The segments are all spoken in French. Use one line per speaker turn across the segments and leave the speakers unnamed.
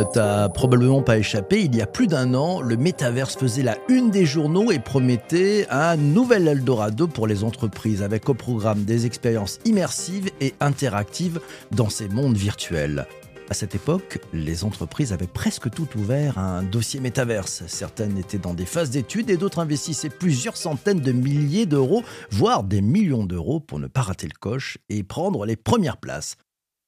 Ne t'a probablement pas échappé, il y a plus d'un an, le métaverse faisait la une des journaux et promettait un nouvel Eldorado pour les entreprises avec au programme des expériences immersives et interactives dans ces mondes virtuels. À cette époque, les entreprises avaient presque tout ouvert à un dossier métaverse. Certaines étaient dans des phases d'études et d'autres investissaient plusieurs centaines de milliers d'euros, voire des millions d'euros pour ne pas rater le coche et prendre les premières places.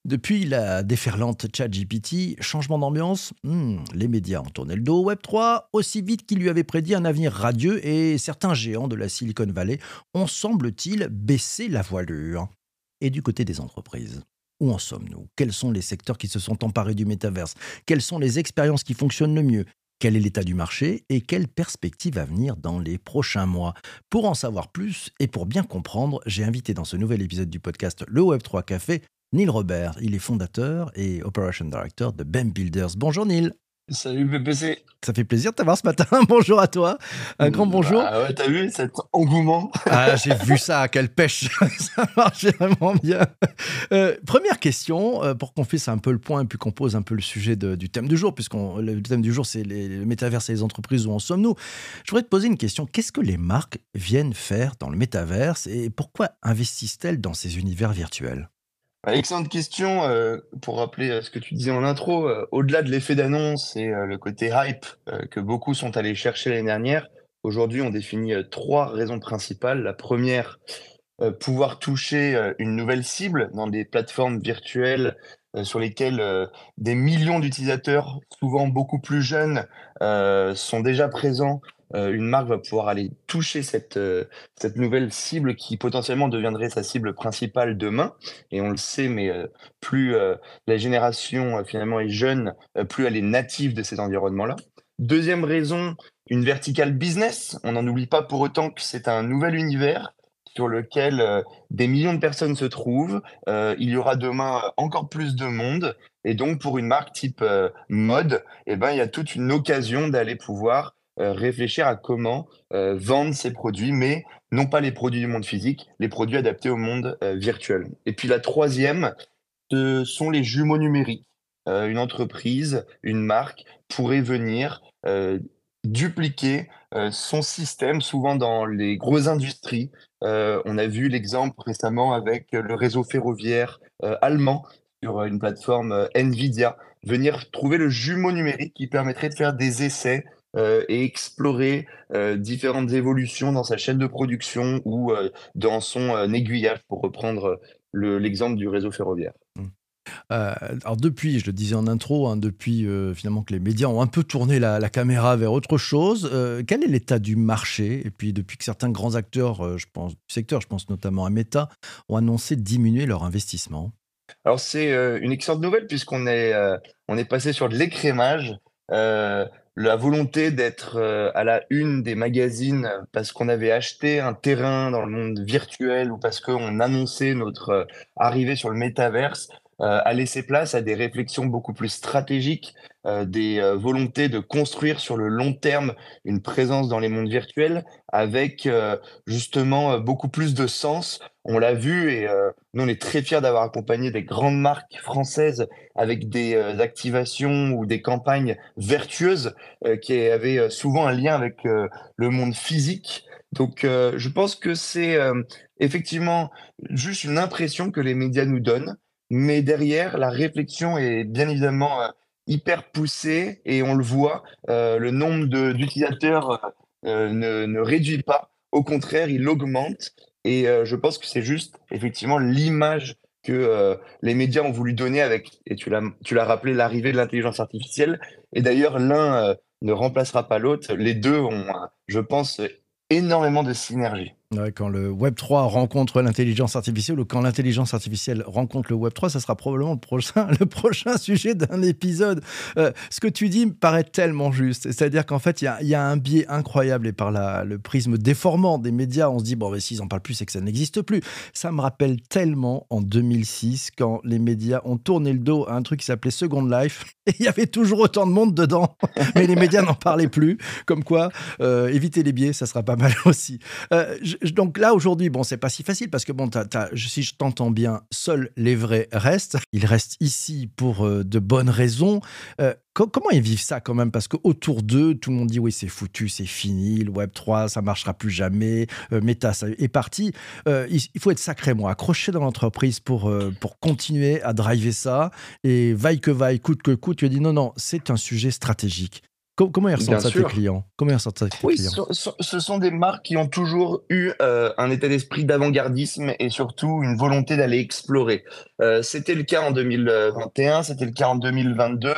Depuis la déferlante ChatGPT, changement d'ambiance, hmm, les médias ont tourné le dos. Au Web3 aussi vite qu'il lui avait prédit un avenir radieux et certains géants de la Silicon Valley ont, semble-t-il, baissé la voilure. Et du côté des entreprises où en sommes-nous? Quels sont les secteurs qui se sont emparés du métaverse? Quelles sont les expériences qui fonctionnent le mieux? Quel est l'état du marché? Et quelles perspectives à venir dans les prochains mois? Pour en savoir plus et pour bien comprendre, j'ai invité dans ce nouvel épisode du podcast Le Web3 Café Neil Robert. Il est fondateur et Operation Director de BEM Builders. Bonjour Neil.
Salut PPC.
Ça fait plaisir de t'avoir ce matin. bonjour à toi. Un grand bonjour.
Ah ouais, t'as vu cet engouement?
Ah, j'ai vu ça. Quelle pêche. ça marchait vraiment bien. Euh, première question, euh, pour qu'on fasse un peu le point et puis qu'on pose un peu le sujet du thème du jour, puisque le thème du jour, c'est le métaverse et les entreprises, où en sommes-nous? Je voudrais te poser une question. Qu'est-ce que les marques viennent faire dans le métaverse et pourquoi investissent-elles dans ces univers virtuels?
bah, excellente question. Euh, pour rappeler euh, ce que tu disais en intro, euh, au-delà de l'effet d'annonce et le côté hype que beaucoup sont allés chercher l'année dernière, aujourd'hui on définit trois raisons principales. La première, pouvoir toucher une nouvelle cible dans des plateformes virtuelles sur lesquelles des millions d'utilisateurs, souvent beaucoup plus jeunes, sont déjà présents une marque va pouvoir aller toucher cette, euh, cette nouvelle cible qui potentiellement deviendrait sa cible principale demain. Et on le sait, mais euh, plus la génération finalement est jeune, plus elle est native de ces environnements-là. Deuxième raison, une verticale business. On n'en oublie pas pour autant que c'est un nouvel univers sur lequel des millions de personnes se trouvent. il y aura demain encore plus de monde. Et donc, pour une marque type mode, eh ben, il y a toute une occasion d'aller pouvoir euh, réfléchir à comment euh, vendre ces produits, mais non pas les produits du monde physique, les produits adaptés au monde euh, virtuel. Et puis la troisième, ce sont les jumeaux numériques. une entreprise, une marque pourrait venir dupliquer son système, souvent dans les grosses industries. on a vu l'exemple récemment avec le réseau ferroviaire allemand sur une plateforme Nvidia, venir trouver le jumeau numérique qui permettrait de faire des essais euh, et explorer euh, différentes évolutions dans sa chaîne de production ou euh, dans son aiguillage, pour reprendre l'exemple du réseau ferroviaire. Mmh.
alors depuis, je le disais en intro, hein, depuis finalement que les médias ont un peu tourné la, caméra vers autre chose, quel est l'état du marché? Et puis depuis que certains grands acteurs, je pense, du secteur, je pense notamment à Meta, ont annoncé diminuer leur investissement
Alors c'est une excellente nouvelle puisqu'on est, on est passé sur de l'écrémage la volonté d'être euh, à la une des magazines parce qu'on avait acheté un terrain dans le monde virtuel ou parce qu'on annonçait notre euh, arrivée sur le métaverse a laissé place à des réflexions beaucoup plus stratégiques, des volontés de construire sur le long terme une présence dans les mondes virtuels avec justement beaucoup plus de sens on l'a vu et euh, nous, on est très fiers d'avoir accompagné des grandes marques françaises avec des euh, activations ou des campagnes vertueuses euh, qui avaient souvent un lien avec le monde physique. Donc, je pense que c'est effectivement juste une impression que les médias nous donnent, mais derrière, la réflexion est bien évidemment hyper poussée et on le voit, le nombre d'utilisateurs ne, ne réduit pas. Au contraire, il augmente. Et euh, je pense que c'est juste effectivement l'image que euh, les médias ont voulu donner avec, et tu l'as rappelé, l'arrivée de l'intelligence artificielle. Et d'ailleurs, l'un euh, ne remplacera pas l'autre. Les deux ont, je pense, énormément de synergie
quand le Web 3 rencontre l'intelligence artificielle ou quand l'intelligence artificielle rencontre le Web 3, ça sera probablement le prochain, le prochain sujet d'un épisode. Euh, ce que tu dis me paraît tellement juste. C'est-à-dire qu'en fait, il y, a, un biais incroyable et par le prisme déformant des médias, on se dit, bon, mais s'ils en parlent plus, c'est que ça n'existe plus. Ça me rappelle tellement en 2006 quand les médias ont tourné le dos à un truc qui s'appelait Second Life et il y avait toujours autant de monde dedans, mais les médias n'en parlaient plus. Comme quoi, euh, éviter les biais, ça sera pas mal aussi. Euh, donc là, aujourd'hui, bon, c'est pas si facile parce que, bon, si je t'entends bien, seuls les vrais restent. Ils restent ici pour euh, de bonnes raisons. Euh, comment ils vivent ça quand même? Parce qu'autour d'eux, tout le monde dit oui, c'est foutu, c'est fini, le Web 3, ça marchera plus jamais, Meta, ça est parti. il, faut être sacrément accroché dans l'entreprise pour, pour continuer à driver ça. Et vaille que vaille, coûte que coûte, tu as dit non, non, c'est un sujet stratégique. Comment ils ressentent ça tes clients? Comment ils ressentent ça tes
oui,
clients?
ce, sont des marques qui ont toujours eu euh, un état d'esprit d'avant-gardisme et surtout une volonté d'aller explorer. Euh, c'était le cas en 2021, c'était le cas en 2022,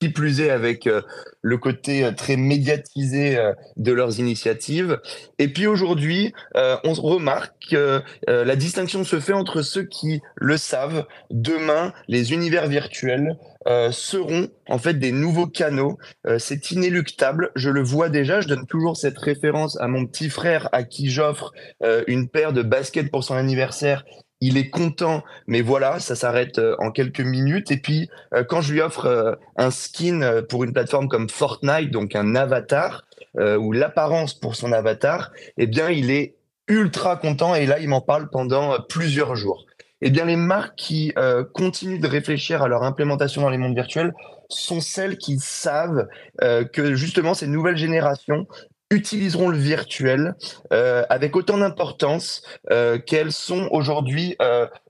qui plus est avec euh, le côté très médiatisé de leurs initiatives. Et puis aujourd'hui, on remarque que la distinction se fait entre ceux qui le savent. Demain, les univers virtuels euh, seront en fait des nouveaux canaux. Euh, c'est inéluctable, je le vois déjà. Je donne toujours cette référence à mon petit frère à qui j'offre euh, une paire de baskets pour son anniversaire. Il est content, mais voilà, ça s'arrête en quelques minutes. Et puis, quand je lui offre un skin pour une plateforme comme Fortnite, donc un avatar, ou l'apparence pour son avatar, eh bien, il est ultra content. Et là, il m'en parle pendant plusieurs jours. Eh bien, les marques qui euh, continuent de réfléchir à leur implémentation dans les mondes virtuels sont celles qui savent euh, que justement ces nouvelles générations utiliseront le virtuel euh, avec autant d'importance qu'elles sont aujourd'hui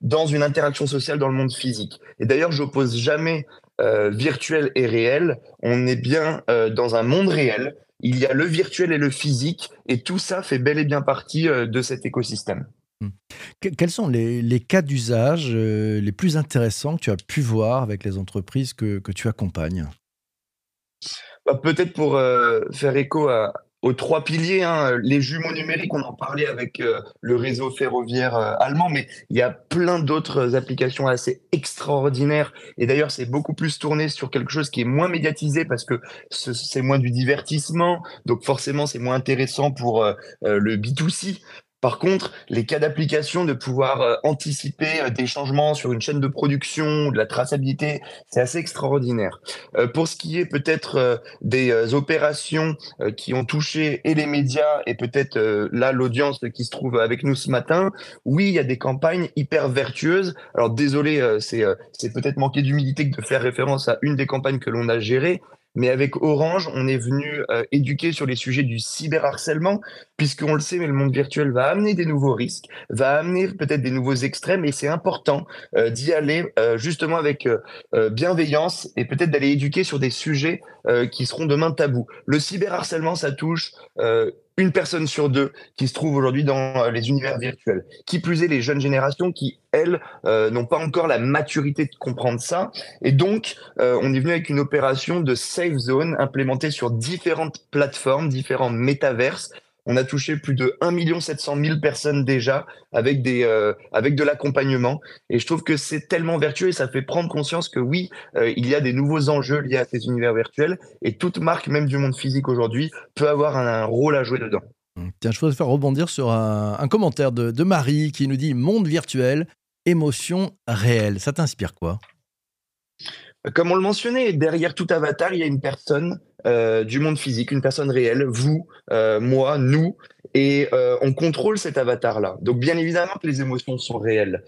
dans une interaction sociale dans le monde physique. Et d'ailleurs, j'oppose jamais virtuel et réel. On est bien dans un monde réel. Il y a le virtuel et le physique, et tout ça fait bel et bien partie de cet écosystème.
Mmh. quels sont les, cas d'usage euh, les plus intéressants que tu as pu voir avec les entreprises que, tu accompagnes?
Bah, Peut-être pour euh, faire écho aux trois piliers, hein, les jumeaux numériques, on en parlait avec euh, le réseau ferroviaire allemand, mais il y a plein d'autres applications assez extraordinaires. Et d'ailleurs, c'est beaucoup plus tourné sur quelque chose qui est moins médiatisé parce que c'est moins du divertissement, donc forcément c'est moins intéressant pour le B2C. Par contre, les cas d'application de pouvoir euh, anticiper euh, des changements sur une chaîne de production, de la traçabilité, c'est assez extraordinaire. Euh, pour ce qui est peut-être des opérations qui ont touché et les médias et peut-être là l'audience qui se trouve avec nous ce matin, oui, il y a des campagnes hyper vertueuses. Alors désolé, c'est peut-être manquer d'humilité que de faire référence à une des campagnes que l'on a gérées, mais avec Orange, on est venu euh, éduquer sur les sujets du cyberharcèlement, puisqu'on le sait, mais le monde virtuel va amener des nouveaux risques, va amener peut-être des nouveaux extrêmes, et c'est important euh, d'y aller euh, justement avec bienveillance et peut-être d'aller éduquer sur des sujets qui seront demain tabous. Le cyberharcèlement, ça touche une personne sur deux qui se trouve aujourd'hui dans euh, les univers virtuels. Qui plus est, les jeunes générations qui, elles, euh, n'ont pas encore la maturité de comprendre ça. Et donc, euh, on est venu avec une opération de safe zone implémentée sur différentes plateformes, différents métaverses, on a touché plus de 1 700 000 personnes déjà avec, des, euh, avec de l'accompagnement. Et je trouve que c'est tellement vertueux et ça fait prendre conscience que oui, euh, il y a des nouveaux enjeux liés à ces univers virtuels et toute marque, même du monde physique aujourd'hui, peut avoir un, rôle à jouer dedans.
Tiens, je voudrais faire rebondir sur un, commentaire de, de Marie qui nous dit Monde virtuel, émotion réelle. Ça t'inspire quoi?
Comme on le mentionnait, derrière tout avatar, il y a une personne euh, du monde physique, une personne réelle, vous, euh, moi, nous, et euh, on contrôle cet avatar-là. Donc bien évidemment que les émotions sont réelles,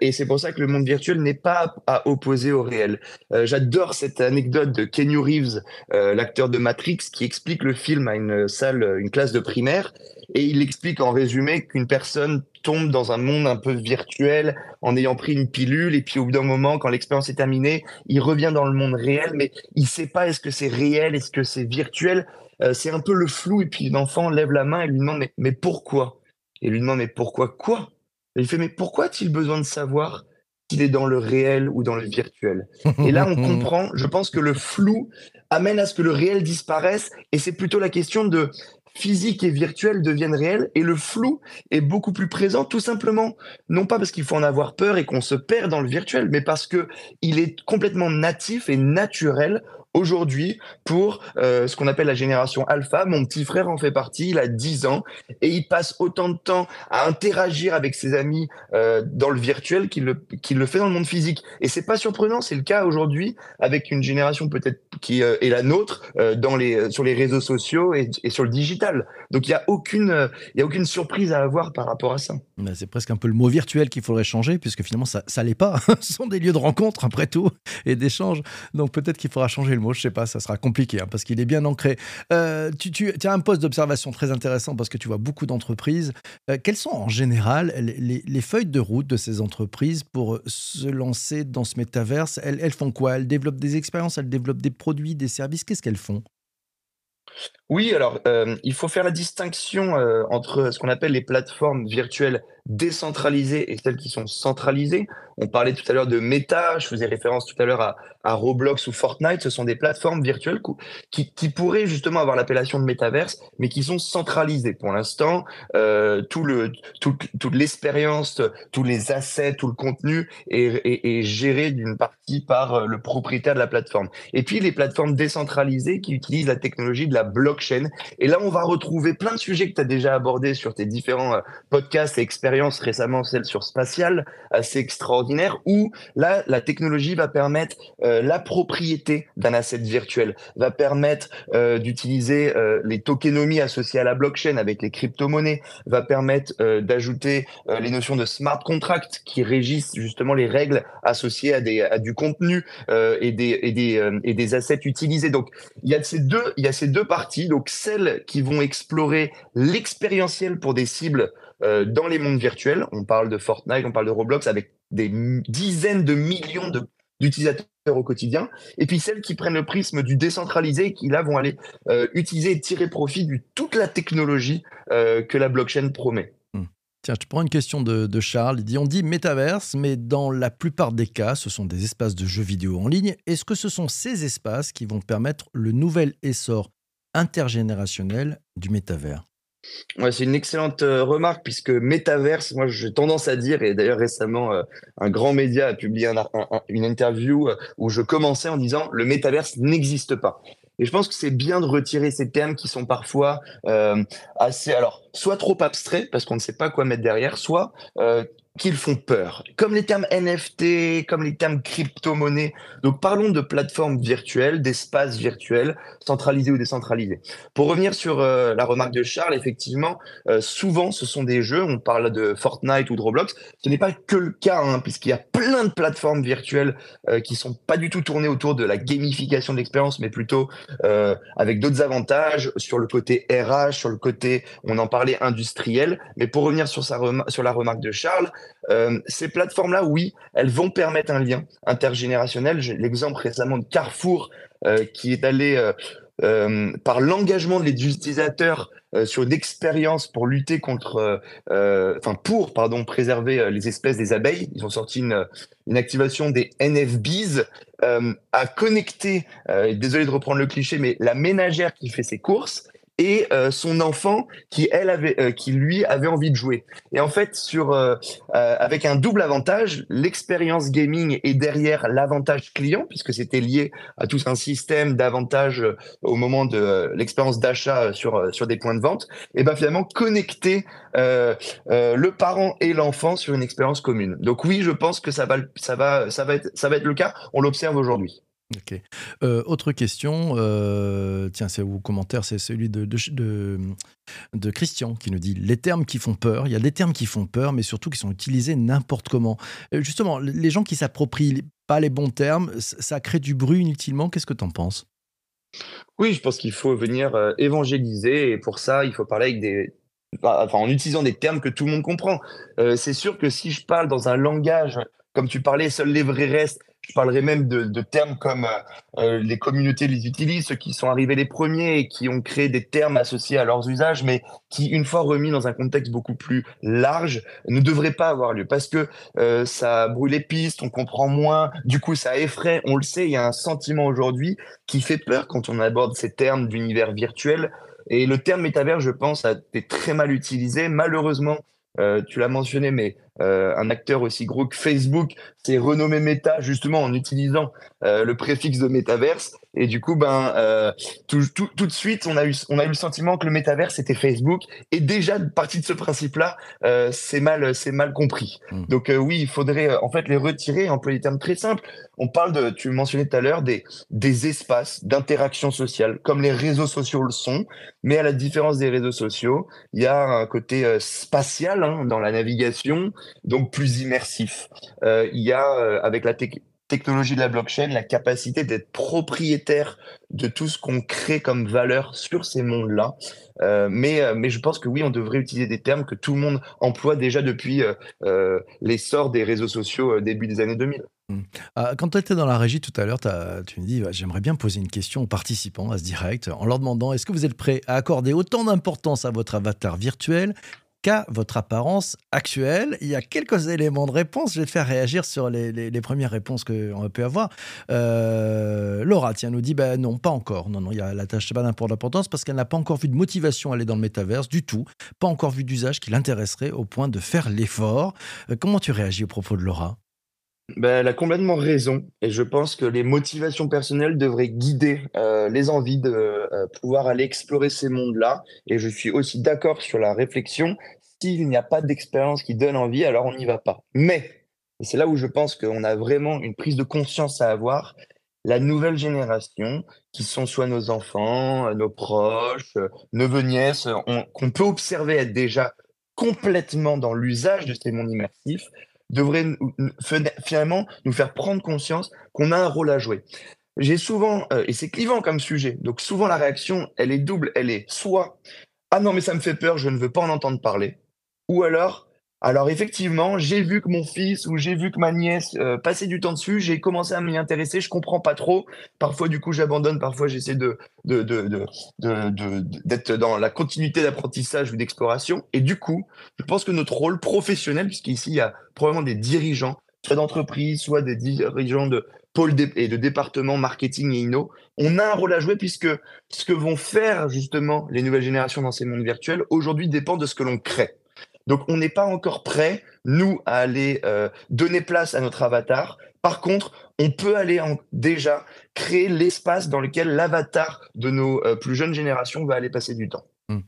et c'est pour ça que le monde virtuel n'est pas à opposer au réel. J'adore cette anecdote de Kenny Reeves, l'acteur de Matrix, qui explique le film à une salle, une classe de primaire, et il explique en résumé qu'une personne tombe dans un monde un peu virtuel en ayant pris une pilule et puis au bout d'un moment, quand l'expérience est terminée, il revient dans le monde réel, mais il sait pas est-ce que c'est réel, est-ce que c'est virtuel. Euh, c'est un peu le flou et puis l'enfant lève la main et lui demande mais, mais pourquoi? Et lui demande mais pourquoi quoi? Et Il fait mais pourquoi a-t-il besoin de savoir s'il est dans le réel ou dans le virtuel? Et là, on comprend, je pense que le flou amène à ce que le réel disparaisse et c'est plutôt la question de physique et virtuel deviennent réels et le flou est beaucoup plus présent tout simplement non pas parce qu'il faut en avoir peur et qu'on se perd dans le virtuel mais parce que il est complètement natif et naturel aujourd'hui pour euh, ce qu'on appelle la génération alpha. Mon petit frère en fait partie, il a 10 ans et il passe autant de temps à interagir avec ses amis euh, dans le virtuel qu'il le, fait dans le monde physique. Et c'est pas surprenant, c'est le cas aujourd'hui avec une génération peut-être qui euh, est la nôtre dans les, sur les réseaux sociaux et sur le digital. Donc il y a aucune, euh, a aucune surprise à avoir par rapport à ça.
Mais C'est presque un peu le mot virtuel qu'il faudrait changer, puisque finalement, ça ça l'est pas. Ce sont des lieux de rencontre, après tout, et d'échange. Donc peut-être qu'il faudra changer le mot, je sais pas, ça sera compliqué, hein, parce qu'il est bien ancré. Euh, tu, as un poste d'observation très intéressant, parce que tu vois beaucoup d'entreprises. Euh, quelles sont en général les, les- les feuilles de route de ces entreprises pour se lancer dans ce métaverse? Elles font quoi? Elles développent des expériences, elles développent des produits, des services? Qu'est-ce qu'elles font?
Oui, alors euh, il faut faire la distinction euh, entre ce qu'on appelle les plateformes virtuelles décentralisées et celles qui sont centralisées. On parlait tout à l'heure de Meta, je faisais référence tout à l'heure à, Roblox ou Fortnite. Ce sont des plateformes virtuelles qui, pourraient justement avoir l'appellation de métaverse, mais qui sont centralisées. Pour l'instant, euh, toute l'expérience, tous les assets, tout le contenu est, est- géré d'une partie par le propriétaire de la plateforme. Et puis les plateformes décentralisées qui utilisent la technologie de la blockchain. Et là, on va retrouver plein de sujets que tu as déjà abordés sur tes différents euh, podcasts et expériences, récemment celle sur spatial, assez extraordinaire, où là, la technologie va permettre euh, la propriété d'un asset virtuel, va permettre euh, d'utiliser les tokenomies associées à la blockchain avec les crypto-monnaies, va permettre d'ajouter les notions de smart contract qui régissent justement les règles associées à, du contenu et, des, et, des, et des assets utilisés. Donc, il y a ces deux, il y a ces deux parties. Donc, celles qui vont explorer l'expérientiel pour des cibles euh, dans les mondes virtuels. On parle de Fortnite, on parle de Roblox avec des dizaines de millions d'utilisateurs au quotidien. Et puis celles qui prennent le prisme du décentralisé qui là vont aller euh, utiliser et tirer profit de toute la technologie euh, que la blockchain promet.
Tiens, je prends une question de, de Charles. Il dit On dit métaverse, mais dans la plupart des cas, ce sont des espaces de jeux vidéo en ligne. Est-ce que ce sont ces espaces qui vont permettre le nouvel essor intergénérationnel du métavers
Ouais, c'est une excellente euh, remarque puisque métaverse, moi j'ai tendance à dire, et d'ailleurs récemment euh, un grand média a publié une interview euh, où je commençais en disant le métaverse n'existe pas. Et je pense que c'est bien de retirer ces termes qui sont parfois assez, alors soit trop abstraits parce qu'on ne sait pas quoi mettre derrière, soit qu'ils font peur, comme les termes NFT, comme les termes crypto-monnaie. Donc parlons de plateformes virtuelles, d'espaces virtuels, centralisés ou décentralisés. Pour revenir sur euh, la remarque de Charles, effectivement, euh, souvent ce sont des jeux, on parle de Fortnite ou de Roblox, ce n'est pas que le cas, hein, puisqu'il y a plein de plateformes virtuelles euh, qui sont pas du tout tournées autour de la gamification de l'expérience, mais plutôt euh, avec d'autres avantages sur le côté RH, sur le côté, on en parlait, industriel. Mais pour revenir sur, sa sur la remarque de Charles, euh, ces plateformes-là, oui, elles vont permettre un lien intergénérationnel. J'ai l'exemple récemment de Carrefour euh, qui est allé euh, par l'engagement des utilisateurs sur une expérience pour lutter contre, enfin pour, pardon, préserver les espèces des abeilles. Ils ont sorti une, une activation des NFBs à connecter, désolé de reprendre le cliché, mais la ménagère qui fait ses courses et euh, son enfant qui elle avait euh, qui lui avait envie de jouer. Et en fait sur euh, euh, avec un double avantage l'expérience gaming est derrière l'avantage client puisque c'était lié à tout un système d'avantages euh, au moment de euh, l'expérience d'achat sur sur des points de vente et ben finalement connecter le parent et l'enfant sur une expérience commune. Donc oui je pense que ça va ça va ça va être ça va être le cas. On l'observe aujourd'hui
Ok. Euh, autre question, euh, tiens, c'est au commentaire, c'est celui de, de, de, Christian qui nous dit les termes qui font peur. Il y a des termes qui font peur, mais surtout qui sont utilisés n'importe comment. Euh, justement, les gens qui s'approprient pas les bons termes, ça crée du bruit inutilement. Qu'est-ce que tu en penses?
Oui, je pense qu'il faut venir évangéliser et pour ça, il faut parler avec des, enfin, en utilisant des termes que tout le monde comprend. C'est sûr que si je parle dans un langage, comme tu parlais, seuls les vrais restent, je parlerai même de, termes comme euh, euh, les communautés les utilisent, ceux qui sont arrivés les premiers et qui ont créé des termes associés à leurs usages, mais qui, une fois remis dans un contexte beaucoup plus large, ne devraient pas avoir lieu parce que euh, ça brûle les pistes, on comprend moins, du coup ça effraie, on le sait, il y a un sentiment aujourd'hui qui fait peur quand on aborde ces termes d'univers virtuel. Et le terme métavers, je pense, a été très mal utilisé. Malheureusement, tu l'as mentionné, mais un acteur aussi gros que Facebook s'est renommé Meta justement en utilisant le préfixe de métaverse. Et du coup, ben, euh, tout, tout, tout, de suite, on a, eu, on a eu le sentiment que le métavers, c'était Facebook. Et déjà, partie de ce principe-là, euh, c'est mal, c'est mal compris. Hmm. Donc euh, oui, il faudrait en fait les retirer, employer des termes très simples. On parle de, tu mentionnais tout à l'heure, des, des espaces d'interaction sociale, comme les réseaux sociaux le sont. Mais à la différence des réseaux sociaux, il y a un côté spatial hein, dans la navigation, donc plus immersif. il y a, avec la technologie, de la blockchain, la capacité d'être propriétaire de tout ce qu'on crée comme valeur sur ces mondes-là. Euh, mais, euh, je pense que oui, on devrait utiliser des termes que tout le monde emploie déjà depuis euh, l'essor des réseaux sociaux début des années 2000.
Mmh. Ah, quand tu étais dans la régie tout à l'heure, tu me dis j'aimerais bien poser une question aux participants à ce direct en leur demandant est-ce que vous êtes prêts à accorder autant d'importance à votre avatar virtuel votre apparence actuelle. Il y a quelques éléments de réponse. Je vais te faire réagir sur les, premières réponses qu'on peut avoir. Euh, Laura, tiens, nous dit ben non, pas encore. Non, non, il y a la tâche pas d'importance parce qu'elle n'a pas encore vu de motivation aller dans le métaverse du tout. Pas encore vu d'usage qui l'intéresserait au point de faire l'effort. Euh, comment tu réagis au propos de Laura?
Ben, elle a complètement raison et je pense que les motivations personnelles devraient guider euh, les envies de pouvoir aller explorer ces mondes-là. Et je suis aussi d'accord sur la réflexion. S'il n'y a pas d'expérience qui donne envie, alors on n'y va pas. Mais, et c'est là où je pense qu'on a vraiment une prise de conscience à avoir, la nouvelle génération, qui sont soit nos enfants, nos proches, neveux, nièces, qu'on peut observer être déjà complètement dans l'usage de ces mondes immersifs, devrait finalement nous faire prendre conscience qu'on a un rôle à jouer. J'ai souvent, euh, et c'est clivant comme sujet, donc souvent la réaction, elle est double, elle est soit ah non mais ça me fait peur, je ne veux pas en entendre parler, ou alors alors effectivement, j'ai vu que mon fils ou j'ai vu que ma nièce euh, passait du temps dessus, j'ai commencé à m'y intéresser, je comprends pas trop. Parfois du coup j'abandonne, parfois j'essaie de, d'être dans la continuité d'apprentissage ou d'exploration. Et du coup, je pense que notre rôle professionnel, puisqu'ici il y a probablement des dirigeants, soit d'entreprise, soit des dirigeants de pôle et de département marketing et inno, on a un rôle à jouer puisque ce que vont faire justement les nouvelles générations dans ces mondes virtuels aujourd'hui dépend de ce que l'on crée. Donc, on n'est pas encore prêt, nous, à aller euh, donner place à notre avatar. Par contre, on peut aller déjà créer l'espace dans lequel l'avatar de nos euh, plus jeunes générations va aller passer du temps.
Mmh.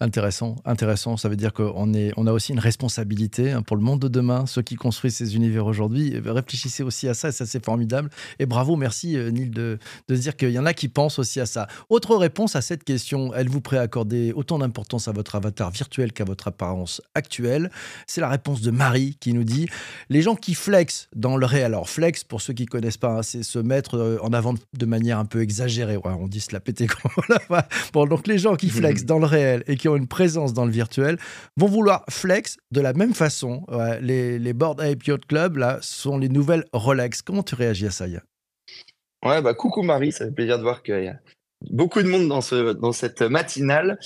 Intéressant, intéressant. Ça veut dire qu'on est, on a aussi une responsabilité hein, pour le monde de demain, ceux qui construisent ces univers aujourd'hui. Réfléchissez aussi à ça, et ça c'est formidable. Et bravo, merci euh, Neil de, dire qu'il y en a qui pensent aussi à ça. Autre réponse à cette question, êtes-vous prêt à accorder autant d'importance à votre avatar virtuel qu'à votre apparence actuelle? C'est la réponse de Marie qui nous dit les gens qui flexent dans le réel. Alors flex, pour ceux qui connaissent pas, hein, c'est se mettre euh, en avant de manière un peu exagérée. on dit se la péter. bon, donc les gens qui flexent dans réel et qui ont une présence dans le virtuel vont vouloir flex de la même façon. les, les Board Ape Yacht Club, là, sont les nouvelles Rolex. Comment tu réagis à ça, Yann?
Ouais, bah coucou Marie, ça fait plaisir de voir qu'il y a beaucoup de monde dans, ce, dans cette matinale.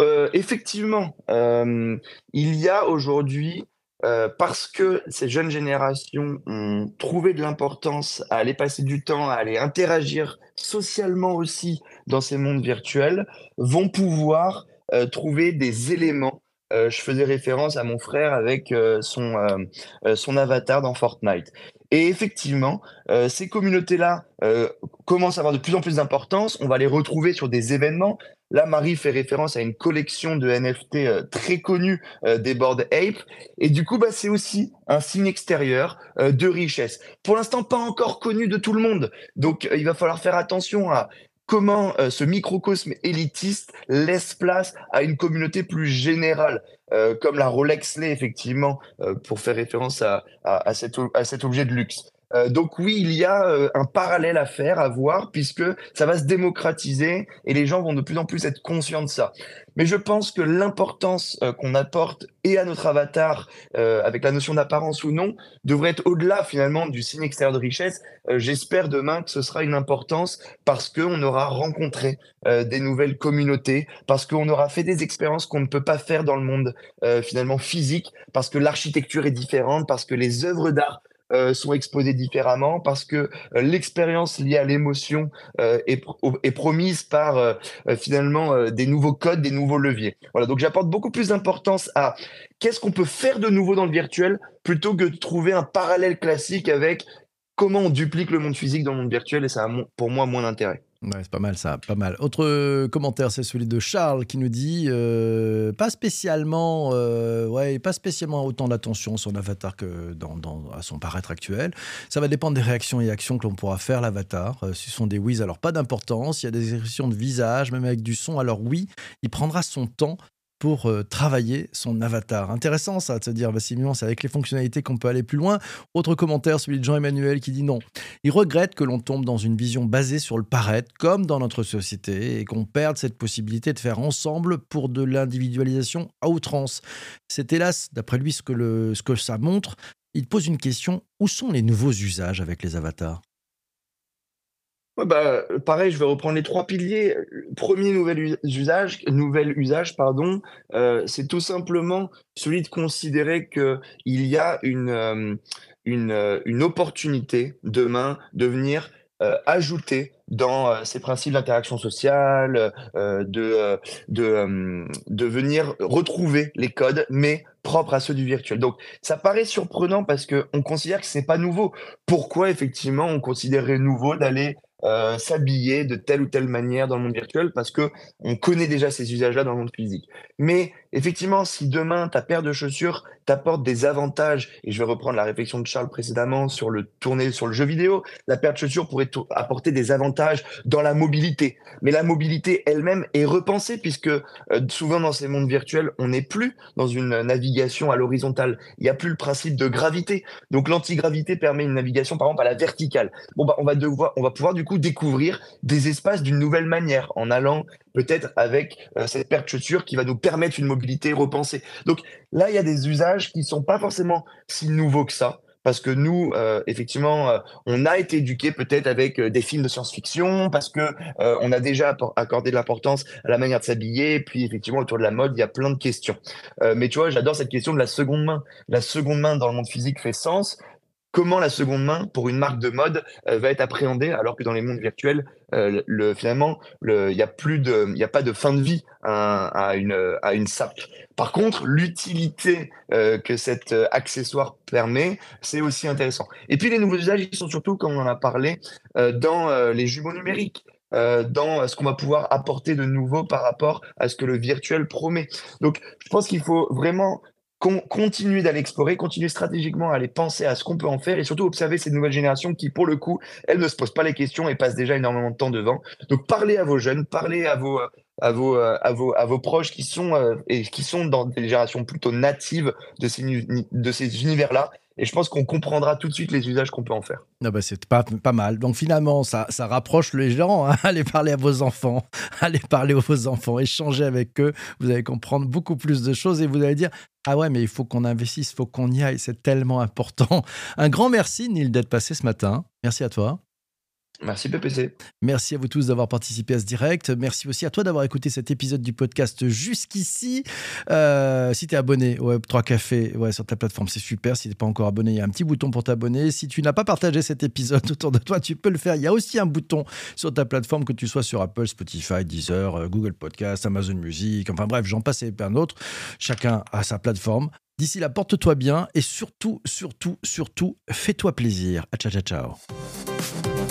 Euh, effectivement, euh, il y a aujourd'hui, euh, parce que ces jeunes générations ont trouvé de l'importance à aller passer du temps, à aller interagir socialement aussi dans ces mondes virtuels, vont pouvoir euh, trouver des éléments. Euh, je faisais référence à mon frère avec euh, son, son avatar dans Fortnite. Et effectivement, ces communautés-là commencent à avoir de plus en plus d'importance. On va les retrouver sur des événements. Là, Marie fait référence à une collection de NFT très connue des Bored Ape. Et du coup, bah, c'est aussi un signe extérieur de richesse. Pour l'instant, pas encore connu de tout le monde. Donc, il va falloir faire attention à comment euh, ce microcosme élitiste laisse place à une communauté plus générale, euh, comme la Rolex l'est effectivement, euh, pour faire référence à, cet, objet de luxe. Donc oui, il y a un parallèle à faire, à voir, puisque ça va se démocratiser et les gens vont de plus en plus être conscients de ça. Mais je pense que l'importance euh, qu'on apporte et à notre avatar, euh, avec la notion d'apparence ou non, devrait être au-delà finalement du signe extérieur de richesse. Euh, j'espère demain que ce sera une importance parce qu'on aura rencontré des nouvelles communautés, parce qu'on aura fait des expériences qu'on ne peut pas faire dans le monde finalement physique, parce que l'architecture est différente, parce que les œuvres d'art euh, sont exposés différemment, parce que euh, l'expérience liée à l'émotion euh, est, est, promise par finalement des nouveaux codes, des nouveaux leviers. Voilà, donc j'apporte beaucoup plus d'importance à qu'est-ce qu'on peut faire de nouveau dans le virtuel plutôt que de trouver un parallèle classique avec comment on duplique le monde physique dans le monde virtuel et ça a pour moi moins d'intérêt.
Ouais, c'est pas mal ça, pas mal. Autre euh, commentaire, c'est celui de Charles qui nous dit euh, pas spécialement, euh, ouais, pas spécialement autant d'attention sur l'avatar que dans, à son paraître actuel. Ça va dépendre des réactions et actions que l'on pourra faire l'avatar. Si ce sont des oui, alors pas d'importance. Il y a des expressions de visage, même avec du son, alors oui, il prendra son temps pour euh, travailler son avatar. Intéressant ça, de se dire, bah, c'est avec les fonctionnalités qu'on peut aller plus loin. Autre commentaire, celui de Jean-Emmanuel qui dit non. Il regrette que l'on tombe dans une vision basée sur le paraître, comme dans notre société, et qu'on perde cette possibilité de faire ensemble pour de l'individualisation à outrance. C'est hélas, d'après lui, ce que, le, ce que ça montre. Il pose une question, où sont les nouveaux usages avec les avatars?
Ouais, bah, pareil, je vais reprendre les trois piliers. Premier nouvel usage, nouvel usage, pardon, euh, c'est tout simplement celui de considérer qu'il y a une, euh, une, euh, opportunité demain de venir euh, ajouter dans euh, ces principes d'interaction sociale, euh, de, venir retrouver les codes, mais propres à ceux du virtuel. Donc, ça paraît surprenant parce qu'on considère que ce n'est pas nouveau. Pourquoi, effectivement, on considérerait nouveau d'aller euh, s'habiller de telle ou telle manière dans le monde virtuel parce que on connaît déjà ces usages-là dans le monde physique. Mais effectivement, si demain ta paire de chaussures t'apporte des avantages, et je vais reprendre la réflexion de Charles précédemment sur le tourner sur le jeu vidéo, la paire de chaussures pourrait apporter des avantages dans la mobilité. Mais la mobilité elle-même est repensée puisque euh, souvent dans ces mondes virtuels, on n'est plus dans une navigation à l'horizontale. Il n'y a plus le principe de gravité. Donc l'antigravité permet une navigation par exemple à la verticale. Bon bah on va on va pouvoir du coup découvrir des espaces d'une nouvelle manière en allant peut-être avec euh, cette paire de chaussures qui va nous permettre une mobilité repensée. Donc là, il y a des usages qui sont pas forcément si nouveaux que ça. Parce que nous, euh, effectivement, euh, on a été éduqués peut-être avec des films de science-fiction, parce que on a déjà accordé de l'importance à la manière de s'habiller. Puis effectivement, autour de la mode, il y a plein de questions. mais tu vois, j'adore cette question de la seconde main. La seconde main dans le monde physique fait sens comment la seconde main pour une marque de mode euh, va être appréhendée alors que dans les mondes virtuels euh, le, finalement il n'y a plus de il a pas de fin de vie à, une à une sape par contre l'utilité euh, que cet accessoire permet c'est aussi intéressant et puis les nouveaux usages ils sont surtout comme on en a parlé dans les jumeaux numériques dans ce qu'on va pouvoir apporter de nouveau par rapport à ce que le virtuel promet. Donc, je pense qu'il faut vraiment continuer d'aller explorer, continuer stratégiquement à aller penser à ce qu'on peut en faire et surtout observer ces nouvelles générations qui, pour le coup, elles ne se posent pas les questions et passent déjà énormément de temps devant. Donc, parlez à vos jeunes, parlez à vos, à vos, à vos, à vos proches qui sont, euh, et qui sont dans des générations plutôt natives de ces, de ces univers-là et je pense qu'on comprendra tout de suite les usages qu'on peut en faire.
Ah bah c'est pas, pas mal. Donc finalement, ça, ça rapproche les gens. Hein. Allez parler à vos enfants, allez parler à vos enfants, échanger avec eux. Vous allez comprendre beaucoup plus de choses et vous allez dire Ah ouais, mais il faut qu'on investisse, il faut qu'on y aille, c'est tellement important. Un grand merci, Neil, d'être passé ce matin. Merci à toi.
Merci PPC.
Merci à vous tous d'avoir participé à ce direct. Merci aussi à toi d'avoir écouté cet épisode du podcast jusqu'ici. Euh, si tu es abonné au Web3 Café ouais, sur ta plateforme, c'est super. Si tu n'es pas encore abonné, il y a un petit bouton pour t'abonner. Si tu n'as pas partagé cet épisode autour de toi, tu peux le faire. Il y a aussi un bouton sur ta plateforme, que tu sois sur Apple, Spotify, Deezer, euh, Google Podcast, Amazon Music, enfin bref, j'en passe et plein d'autres. Chacun a sa plateforme. D'ici là, porte-toi bien et surtout, surtout, surtout, fais-toi plaisir. Ciao, ciao, ciao.